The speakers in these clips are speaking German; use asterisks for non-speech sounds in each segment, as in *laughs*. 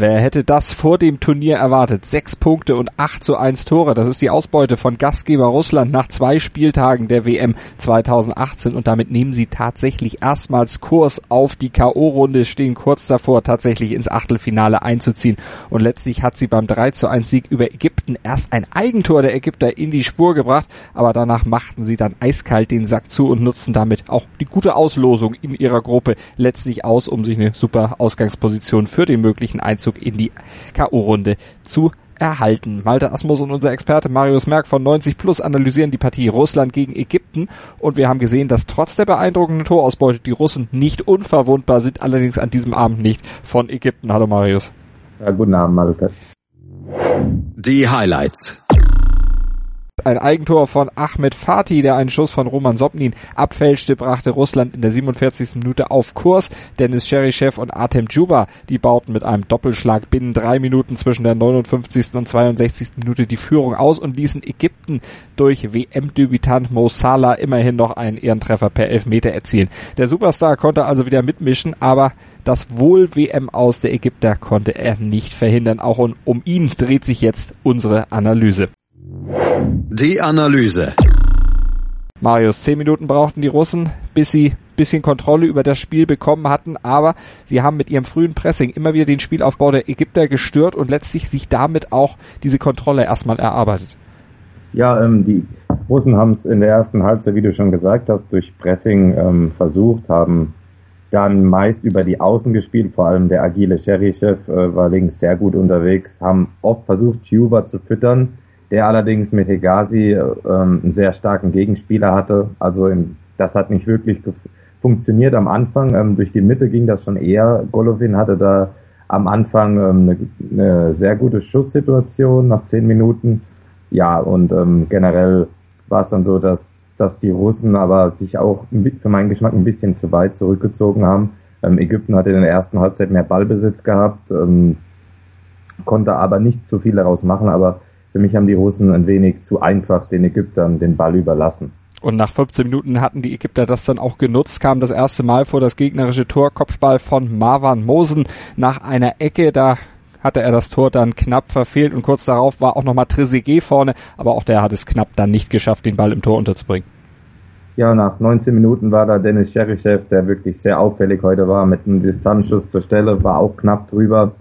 Wer hätte das vor dem Turnier erwartet? Sechs Punkte und 8 zu 1 Tore. Das ist die Ausbeute von Gastgeber Russland nach zwei Spieltagen der WM 2018 und damit nehmen sie tatsächlich erstmals Kurs auf die K.O.-Runde, stehen kurz davor, tatsächlich ins Achtelfinale einzuziehen. Und letztlich hat sie beim 3 zu 1 Sieg über Ägypten erst ein Eigentor der Ägypter in die Spur gebracht, aber danach machten sie dann eiskalt den Sack zu und nutzten damit auch die gute Auslosung in ihrer Gruppe letztlich aus, um sich eine super Ausgangsposition für den möglichen Einzug Einzug in die K.O.-Runde zu erhalten. Malte Asmus und unser Experte Marius Merck von 90 Plus analysieren die Partie Russland gegen Ägypten und wir haben gesehen, dass trotz der beeindruckenden Torausbeute die Russen nicht unverwundbar sind, allerdings an diesem Abend nicht von Ägypten. Hallo Marius. Ja, guten Abend, Malte. Die Highlights. Ein Eigentor von Ahmed Fatih, der einen Schuss von Roman Sobnin abfälschte, brachte Russland in der 47. Minute auf Kurs. Dennis Cherichev und Artem Djuba, die bauten mit einem Doppelschlag binnen drei Minuten zwischen der 59. und 62. Minute die Führung aus und ließen Ägypten durch WM-Debütant Mo Salah immerhin noch einen Ehrentreffer per Elfmeter erzielen. Der Superstar konnte also wieder mitmischen, aber das Wohl-WM aus der Ägypter konnte er nicht verhindern. Auch um ihn dreht sich jetzt unsere Analyse. Die Analyse. Marius, zehn Minuten brauchten die Russen, bis sie bisschen Kontrolle über das Spiel bekommen hatten, aber sie haben mit ihrem frühen Pressing immer wieder den Spielaufbau der Ägypter gestört und letztlich sich damit auch diese Kontrolle erstmal erarbeitet. Ja, ähm, die Russen haben es in der ersten Halbzeit, wie du schon gesagt hast, durch Pressing ähm, versucht, haben dann meist über die Außen gespielt, vor allem der agile Cherichev äh, war links sehr gut unterwegs, haben oft versucht, Tuba zu füttern, der allerdings mit Hegazi ähm, einen sehr starken Gegenspieler hatte. Also in, das hat nicht wirklich funktioniert am Anfang. Ähm, durch die Mitte ging das schon eher. Golovin hatte da am Anfang ähm, eine, eine sehr gute Schusssituation nach zehn Minuten. Ja, und ähm, generell war es dann so, dass, dass die Russen aber sich auch für meinen Geschmack ein bisschen zu weit zurückgezogen haben. Ähm, Ägypten hatte in der ersten Halbzeit mehr Ballbesitz gehabt, ähm, konnte aber nicht zu viel daraus machen, aber für mich haben die Russen ein wenig zu einfach den Ägyptern den Ball überlassen. Und nach 15 Minuten hatten die Ägypter das dann auch genutzt, kam das erste Mal vor das gegnerische Tor, Kopfball von Marwan Mosen nach einer Ecke, da hatte er das Tor dann knapp verfehlt und kurz darauf war auch nochmal Trezeguet vorne, aber auch der hat es knapp dann nicht geschafft, den Ball im Tor unterzubringen. Ja, nach 19 Minuten war da Dennis Cherichev, der wirklich sehr auffällig heute war, mit einem Distanzschuss zur Stelle, war auch knapp drüber.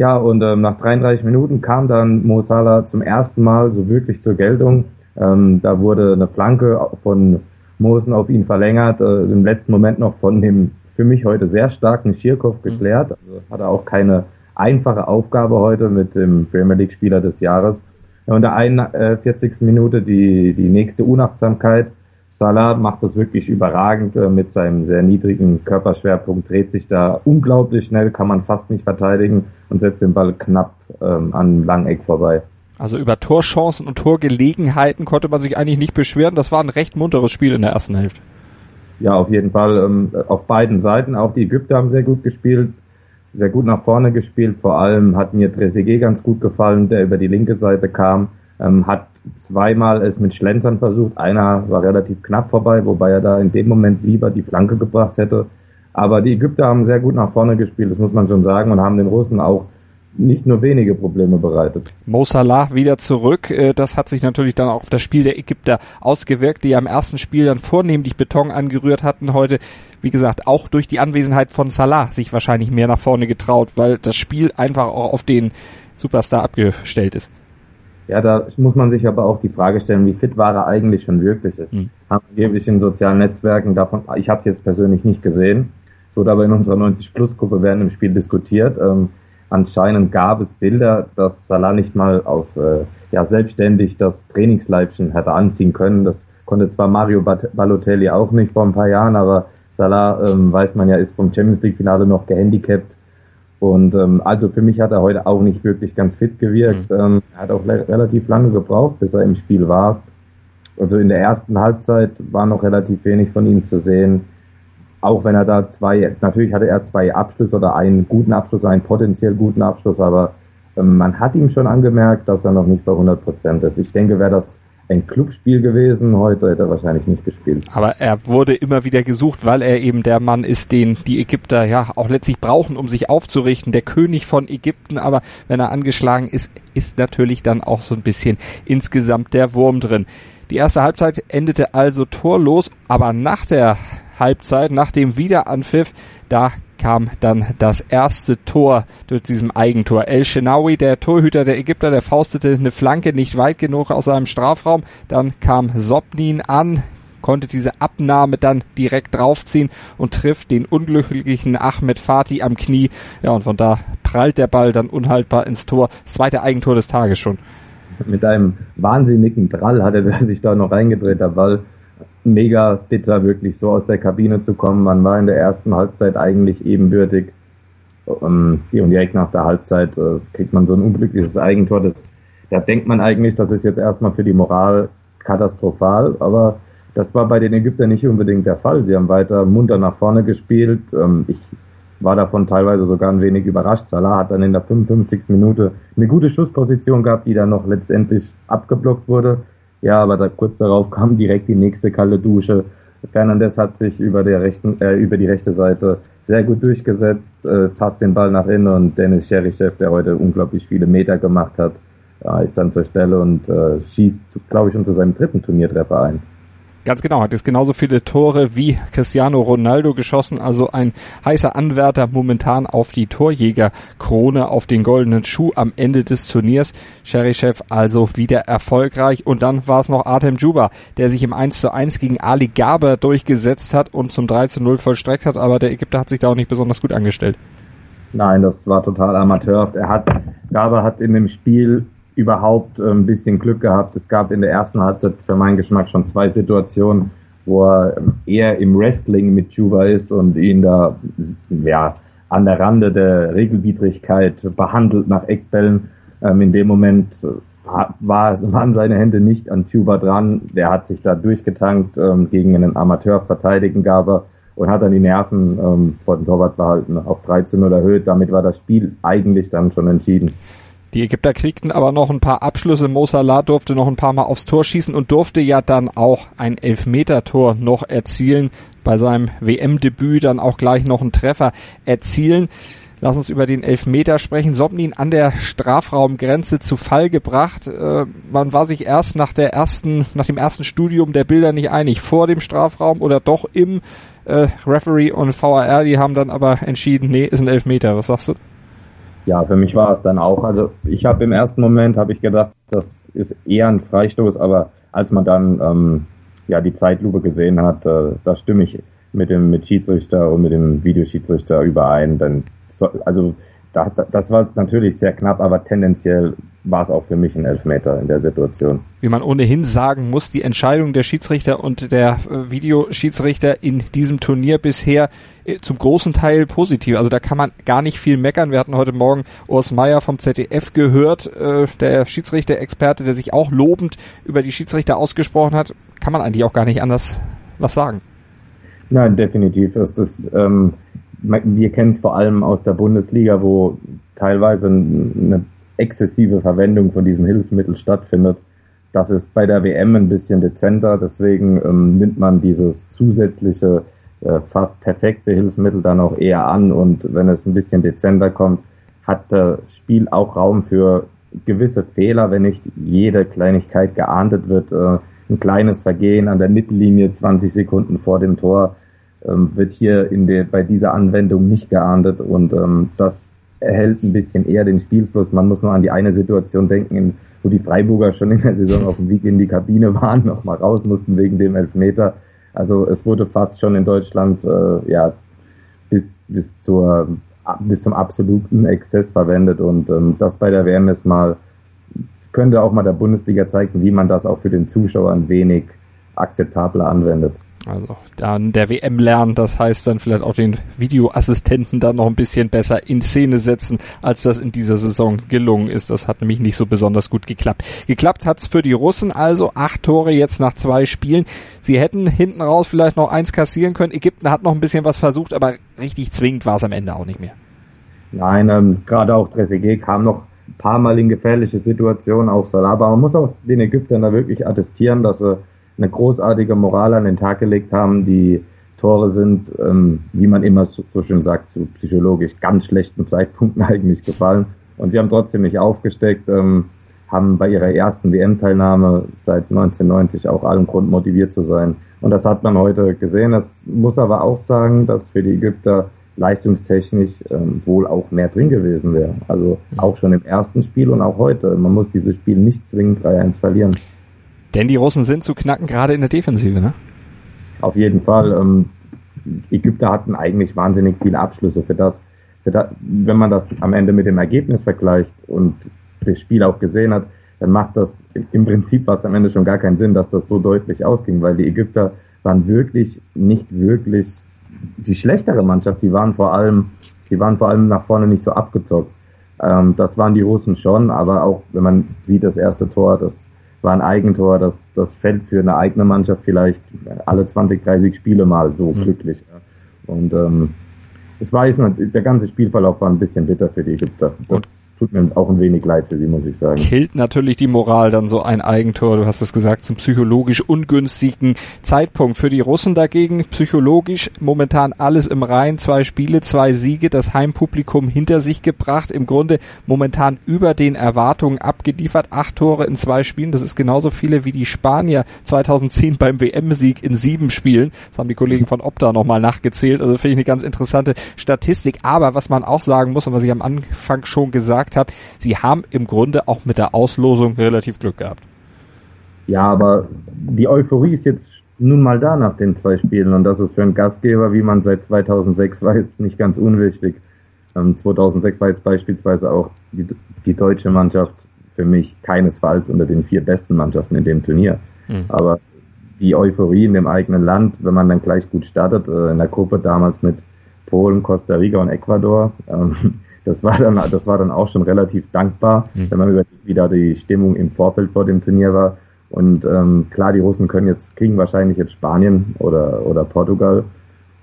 Ja, und ähm, nach 33 Minuten kam dann Mo Salah zum ersten Mal so wirklich zur Geltung. Ähm, da wurde eine Flanke von Mosen auf ihn verlängert, äh, im letzten Moment noch von dem für mich heute sehr starken Schirkow mhm. geklärt. Also hat er auch keine einfache Aufgabe heute mit dem Premier League Spieler des Jahres. Und der 41. Minute die, die nächste Unachtsamkeit Salah macht das wirklich überragend äh, mit seinem sehr niedrigen Körperschwerpunkt, dreht sich da unglaublich schnell, kann man fast nicht verteidigen und setzt den Ball knapp ähm, an Langeck vorbei. Also über Torchancen und Torgelegenheiten konnte man sich eigentlich nicht beschweren. Das war ein recht munteres Spiel in der ersten Hälfte. Ja, auf jeden Fall. Ähm, auf beiden Seiten. Auch die Ägypter haben sehr gut gespielt, sehr gut nach vorne gespielt. Vor allem hat mir Trezeguet ganz gut gefallen, der über die linke Seite kam, ähm, hat zweimal es mit Schlenzern versucht. Einer war relativ knapp vorbei, wobei er da in dem Moment lieber die Flanke gebracht hätte. Aber die Ägypter haben sehr gut nach vorne gespielt, das muss man schon sagen, und haben den Russen auch nicht nur wenige Probleme bereitet. Mo Salah wieder zurück. Äh, das hat sich natürlich dann auch auf das Spiel der Ägypter ausgewirkt, die ja im ersten Spiel dann vornehmlich Beton angerührt hatten. Heute, wie gesagt, auch durch die Anwesenheit von Salah sich wahrscheinlich mehr nach vorne getraut, weil das Spiel einfach auch auf den Superstar abgestellt ist. Ja, da muss man sich aber auch die Frage stellen, wie fit war er eigentlich schon wirklich ist. Mhm. Angeblich in sozialen Netzwerken davon, ich habe es jetzt persönlich nicht gesehen, es wurde aber in unserer 90-Plus-Gruppe während dem Spiel diskutiert. Ähm, anscheinend gab es Bilder, dass Salah nicht mal auf äh, ja selbstständig das Trainingsleibchen hätte anziehen können. Das konnte zwar Mario Balotelli auch nicht vor ein paar Jahren, aber Salah, ähm, weiß man ja, ist vom Champions League-Finale noch gehandicapt und ähm, also für mich hat er heute auch nicht wirklich ganz fit gewirkt. Mhm. Ähm, er hat auch relativ lange gebraucht, bis er im Spiel war. Also in der ersten Halbzeit war noch relativ wenig von ihm zu sehen. Auch wenn er da zwei, natürlich hatte er zwei Abschlüsse oder einen guten Abschluss, einen potenziell guten Abschluss, aber ähm, man hat ihm schon angemerkt, dass er noch nicht bei 100 Prozent ist. Ich denke, wäre das ein Clubspiel gewesen. Heute hätte er wahrscheinlich nicht gespielt. Aber er wurde immer wieder gesucht, weil er eben der Mann ist, den die Ägypter ja auch letztlich brauchen, um sich aufzurichten. Der König von Ägypten, aber wenn er angeschlagen ist, ist natürlich dann auch so ein bisschen insgesamt der Wurm drin. Die erste Halbzeit endete also torlos, aber nach der Halbzeit, nach dem Wiederanpfiff, da kam dann das erste Tor durch diesem Eigentor. El Shenawi, der Torhüter der Ägypter, der faustete eine Flanke nicht weit genug aus seinem Strafraum. Dann kam Sobnin an, konnte diese Abnahme dann direkt draufziehen und trifft den unglücklichen Ahmed Fatih am Knie. Ja, und von da prallt der Ball dann unhaltbar ins Tor. Zweite Eigentor des Tages schon. Mit einem wahnsinnigen Drall hatte er *laughs* sich da noch reingedreht, der Ball mega bitter, wirklich so aus der Kabine zu kommen. Man war in der ersten Halbzeit eigentlich ebenbürtig. Und direkt nach der Halbzeit äh, kriegt man so ein unglückliches Eigentor. Das, da denkt man eigentlich, das ist jetzt erstmal für die Moral katastrophal, aber das war bei den Ägyptern nicht unbedingt der Fall. Sie haben weiter munter nach vorne gespielt. Ähm, ich war davon teilweise sogar ein wenig überrascht. Salah hat dann in der 55. Minute eine gute Schussposition gehabt, die dann noch letztendlich abgeblockt wurde. Ja, aber da, kurz darauf *laughs* kam direkt die nächste kalte Dusche. Fernandes hat sich über der rechten, äh, über die rechte Seite sehr gut durchgesetzt, äh, passt den Ball nach innen und Dennis Cherichev, der heute unglaublich viele Meter gemacht hat, äh, ist dann zur Stelle und äh, schießt, glaube ich, schon zu seinem dritten Turniertreffer ein. Ganz genau, hat jetzt genauso viele Tore wie Cristiano Ronaldo geschossen, also ein heißer Anwärter momentan auf die Torjägerkrone, auf den goldenen Schuh am Ende des Turniers. Cherichev also wieder erfolgreich und dann war es noch Artem Juba, der sich im 1 zu 1 gegen Ali Gaber durchgesetzt hat und zum 3 zu 0 vollstreckt hat, aber der Ägypter hat sich da auch nicht besonders gut angestellt. Nein, das war total amateurhaft. Er hat, Gaber hat in dem Spiel überhaupt äh, ein bisschen Glück gehabt. Es gab in der ersten Halbzeit für meinen Geschmack schon zwei Situationen, wo er ähm, eher im Wrestling mit Juba ist und ihn da ja, an der Rande der Regelwidrigkeit behandelt nach Eckbällen. Ähm, in dem Moment äh, war, waren seine Hände nicht an Tuba dran. Der hat sich da durchgetankt ähm, gegen einen Amateur verteidigen Gaber und hat dann die Nerven ähm, vor dem Torwart behalten auf 13 0 erhöht. Damit war das Spiel eigentlich dann schon entschieden. Die Ägypter kriegten aber noch ein paar Abschlüsse. Mo Salah durfte noch ein paar Mal aufs Tor schießen und durfte ja dann auch ein Elfmetertor noch erzielen. Bei seinem WM-Debüt dann auch gleich noch einen Treffer erzielen. Lass uns über den Elfmeter sprechen. Sobnin an der Strafraumgrenze zu Fall gebracht. Äh, man war sich erst nach der ersten, nach dem ersten Studium der Bilder nicht einig. Vor dem Strafraum oder doch im äh, Referee und VAR. Die haben dann aber entschieden, nee, ist ein Elfmeter. Was sagst du? Ja, für mich war es dann auch. Also ich habe im ersten Moment habe ich gedacht, das ist eher ein Freistoß, aber als man dann ähm, ja die Zeitlupe gesehen hat, äh, da stimme ich mit dem mit Schiedsrichter und mit dem Videoschiedsrichter überein. Dann so, also da, das war natürlich sehr knapp, aber tendenziell war es auch für mich ein Elfmeter in der Situation. Wie man ohnehin sagen muss, die Entscheidung der Schiedsrichter und der äh, Videoschiedsrichter in diesem Turnier bisher äh, zum großen Teil positiv. Also da kann man gar nicht viel meckern. Wir hatten heute Morgen Urs Meier vom ZDF gehört, äh, der Schiedsrichter-Experte, der sich auch lobend über die Schiedsrichter ausgesprochen hat. Kann man eigentlich auch gar nicht anders was sagen. Nein, definitiv. Es ist, ähm, wir kennen es vor allem aus der Bundesliga, wo teilweise eine exzessive Verwendung von diesem Hilfsmittel stattfindet. Das ist bei der WM ein bisschen dezenter, deswegen ähm, nimmt man dieses zusätzliche, äh, fast perfekte Hilfsmittel dann auch eher an und wenn es ein bisschen dezenter kommt, hat das Spiel auch Raum für gewisse Fehler, wenn nicht jede Kleinigkeit geahndet wird. Äh, ein kleines Vergehen an der Mittellinie 20 Sekunden vor dem Tor ähm, wird hier in der, bei dieser Anwendung nicht geahndet und ähm, das erhält ein bisschen eher den Spielfluss. Man muss nur an die eine Situation denken, wo die Freiburger schon in der Saison auf dem Weg in die Kabine *laughs* waren, nochmal raus mussten wegen dem Elfmeter. Also es wurde fast schon in Deutschland äh, ja bis bis zur bis zum absoluten Exzess verwendet und ähm, das bei der WM ist mal könnte auch mal der Bundesliga zeigen, wie man das auch für den Zuschauer ein wenig akzeptabler anwendet. Also dann der WM lernen, das heißt dann vielleicht auch den Videoassistenten dann noch ein bisschen besser in Szene setzen, als das in dieser Saison gelungen ist. Das hat nämlich nicht so besonders gut geklappt. Geklappt hat's für die Russen also acht Tore jetzt nach zwei Spielen. Sie hätten hinten raus vielleicht noch eins kassieren können. Ägypten hat noch ein bisschen was versucht, aber richtig zwingend war es am Ende auch nicht mehr. Nein, ähm, gerade auch Trezeguet kam noch paar Mal in gefährliche Situationen, auch Salah. Aber man muss auch den Ägyptern da wirklich attestieren, dass sie eine großartige Moral an den Tag gelegt haben. Die Tore sind, ähm, wie man immer so, so schön sagt, zu psychologisch ganz schlechten Zeitpunkten *laughs* eigentlich gefallen. Und sie haben trotzdem nicht aufgesteckt, ähm, haben bei ihrer ersten WM-Teilnahme seit 1990 auch allen Grund motiviert zu sein. Und das hat man heute gesehen. Das muss aber auch sagen, dass für die Ägypter leistungstechnisch ähm, wohl auch mehr drin gewesen wäre. Also mhm. auch schon im ersten Spiel und auch heute. Man muss dieses Spiel nicht zwingend 3-1 verlieren. Denn die Russen sind zu knacken, gerade in der Defensive, ne? Auf jeden Fall. Ähm, Ägypter hatten eigentlich wahnsinnig viele Abschlüsse für das, für das, wenn man das am Ende mit dem Ergebnis vergleicht und das Spiel auch gesehen hat, dann macht das im Prinzip was am Ende schon gar keinen Sinn, dass das so deutlich ausging, weil die Ägypter waren wirklich nicht wirklich die schlechtere Mannschaft. Sie waren vor allem, sie waren vor allem nach vorne nicht so abgezockt. Ähm, das waren die Russen schon, aber auch wenn man sieht, das erste Tor, das war ein Eigentor, das, das fällt für eine eigene Mannschaft vielleicht alle 20, 30 Spiele mal so mhm. glücklich. Und ähm, es war jetzt, der ganze Spielverlauf war ein bisschen bitter für die Ägypter. Das tut mir auch ein wenig leid für sie, muss ich sagen. Killt natürlich die Moral dann so ein Eigentor, du hast es gesagt, zum psychologisch ungünstigen Zeitpunkt. Für die Russen dagegen psychologisch momentan alles im Rein, zwei Spiele, zwei Siege, das Heimpublikum hinter sich gebracht, im Grunde momentan über den Erwartungen abgeliefert, acht Tore in zwei Spielen, das ist genauso viele wie die Spanier 2010 beim WM-Sieg in sieben Spielen. Das haben die Kollegen von Opta nochmal nachgezählt, also finde ich eine ganz interessante Statistik. Aber was man auch sagen muss und was ich am Anfang schon gesagt gesagt habe, sie haben im Grunde auch mit der Auslosung relativ Glück gehabt. Ja, aber die Euphorie ist jetzt nun mal da nach den zwei Spielen und das ist für einen Gastgeber, wie man seit 2006 weiß, nicht ganz unwichtig. 2006 ähm, war jetzt beispielsweise auch die, die deutsche Mannschaft für mich keinesfalls unter den vier besten Mannschaften in dem Turnier. Mhm. Aber die Euphorie in dem eigenen Land, wenn man dann gleich gut startet, äh, in der Gruppe damals mit Polen, Costa Rica und Ecuador, ähm, das war dann, das war dann auch schon relativ dankbar, mhm. wenn man über wieder die Stimmung im Vorfeld vor dem Turnier war. Und ähm, klar, die Russen können jetzt, kriegen wahrscheinlich jetzt Spanien oder, oder Portugal.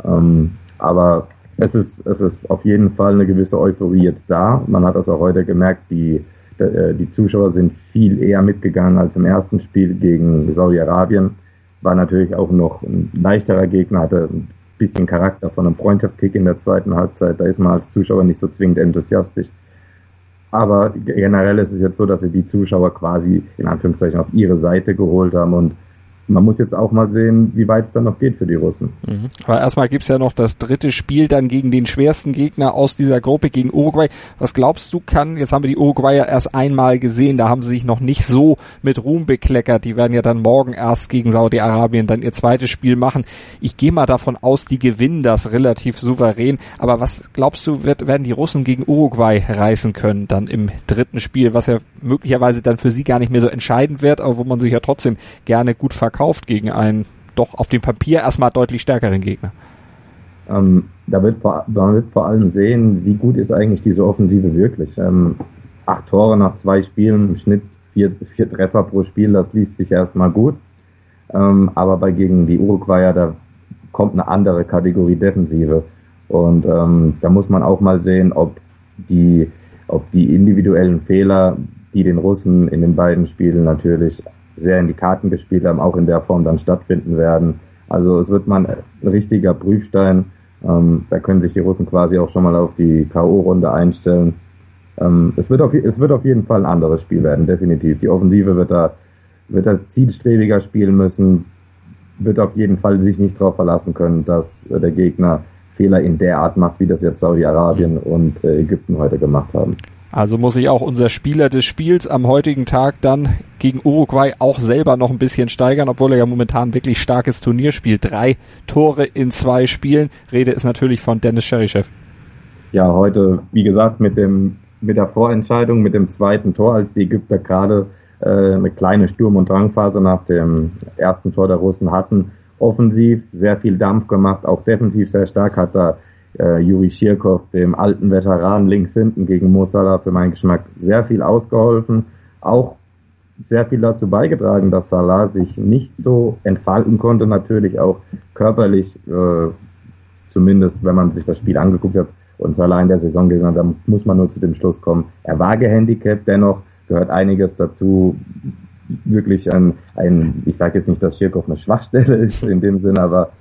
Ähm, aber es ist, es ist auf jeden Fall eine gewisse Euphorie jetzt da. Man hat das auch heute gemerkt, die, äh, die Zuschauer sind viel eher mitgegangen als im ersten Spiel gegen Saudi-Arabien. War natürlich auch noch ein leichterer Gegner, hatte bisschen Charakter von einem Freundschaftskick in der zweiten Halbzeit. Da ist man als Zuschauer nicht so zwingend enthusiastisch. Aber generell ist es jetzt so, dass sie die Zuschauer quasi in Anführungszeichen auf ihre Seite geholt haben und man muss jetzt auch mal sehen, wie weit es dann noch geht für die Russen. Mhm. Aber erstmal gibt's ja noch das dritte Spiel dann gegen den schwersten Gegner aus dieser Gruppe, gegen Uruguay. Was glaubst du kann, jetzt haben wir die Uruguayer erst einmal gesehen, da haben sie sich noch nicht so mit Ruhm bekleckert. Die werden ja dann morgen erst gegen Saudi-Arabien dann ihr zweites Spiel machen. Ich gehe mal davon aus, die gewinnen das relativ souverän. Aber was glaubst du, wird, werden die Russen gegen Uruguay reißen können dann im dritten Spiel, was ja möglicherweise dann für sie gar nicht mehr so entscheidend wird, aber wo man sich ja trotzdem gerne gut verkauft verkauft gegen einen doch auf dem Papier erstmal deutlich stärkeren Gegner. Ähm, da wird vor, man wird vor allem sehen, wie gut ist eigentlich diese Offensive wirklich. Ähm, acht Tore nach zwei Spielen, im Schnitt vier, vier Treffer pro Spiel, das liest sich erstmal gut. Ähm, aber bei gegen die Uruguayer, da kommt eine andere Kategorie Defensive. Und ähm, da muss man auch mal sehen, ob die, ob die individuellen Fehler, die den Russen in den beiden Spielen natürlich sehr in die Karten gespielt haben, auch in der Form dann stattfinden werden. Also es wird mal ein richtiger Prüfstein. Ähm, da können sich die Russen quasi auch schon mal auf die K.O.-Runde einstellen. Ähm, es, wird auf, es wird auf jeden Fall ein anderes Spiel werden, definitiv. Die Offensive wird da, wird da zielstrebiger spielen müssen, wird auf jeden Fall sich nicht darauf verlassen können, dass der Gegner Fehler in der Art macht, wie das jetzt Saudi-Arabien und äh, Ägypten heute gemacht haben. Also muss sich auch unser Spieler des Spiels am heutigen Tag dann gegen Uruguay auch selber noch ein bisschen steigern, obwohl er ja momentan wirklich starkes Turnier spielt. Drei Tore in zwei Spielen. Rede ist natürlich von Dennis Cherichev. Ja, heute, wie gesagt, mit dem, mit der Vorentscheidung, mit dem zweiten Tor, als die Ägypter gerade äh, eine kleine Sturm- und Drangphase nach dem ersten Tor der Russen hatten. Offensiv sehr viel Dampf gemacht, auch defensiv sehr stark hat da äh, Juri Schirkow, dem alten Veteran links hinten gegen Mosala für meinen Geschmack sehr viel ausgeholfen. Auch sehr viel dazu beigetragen, dass Salah sich nicht so entfalten konnte, natürlich auch körperlich, äh, zumindest wenn man sich das Spiel angeguckt hat, Und Salah in der Saison gesehen, da muss man nur zu dem Schluss kommen. Er war gehandicapt, dennoch gehört einiges dazu. Wirklich ein, ein ich sage jetzt nicht, dass Schirkow eine Schwachstelle *laughs* ist in dem Sinne, aber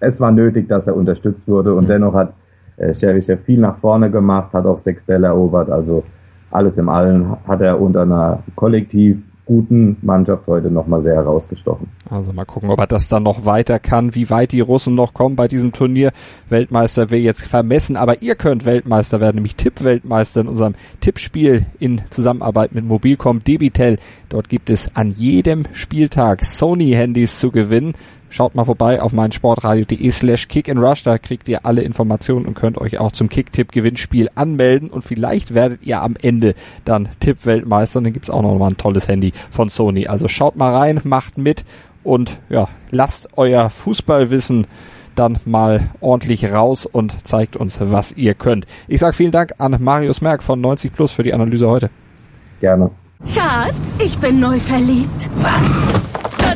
es war nötig, dass er unterstützt wurde und mhm. dennoch hat äh, Cherichev viel nach vorne gemacht, hat auch sechs Bälle erobert, also alles im Allen hat er unter einer kollektiv guten Mannschaft heute nochmal sehr herausgestochen. Also mal gucken, ob er das dann noch weiter kann, wie weit die Russen noch kommen bei diesem Turnier. Weltmeister will jetzt vermessen, aber ihr könnt Weltmeister werden, nämlich Tipp-Weltmeister in unserem Tippspiel in Zusammenarbeit mit Mobilcom Debitel. Dort gibt es an jedem Spieltag Sony-Handys zu gewinnen. Schaut mal vorbei auf meinsportradio.de slash kick and rush, da kriegt ihr alle Informationen und könnt euch auch zum Kicktipp-Gewinnspiel anmelden und vielleicht werdet ihr am Ende dann Tipp-Weltmeister und dann gibt's auch noch mal ein tolles Handy von Sony. Also schaut mal rein, macht mit und ja, lasst euer Fußballwissen dann mal ordentlich raus und zeigt uns, was ihr könnt. Ich sag vielen Dank an Marius Merck von 90 Plus für die Analyse heute. Gerne. Schatz, ich bin neu verliebt. Was?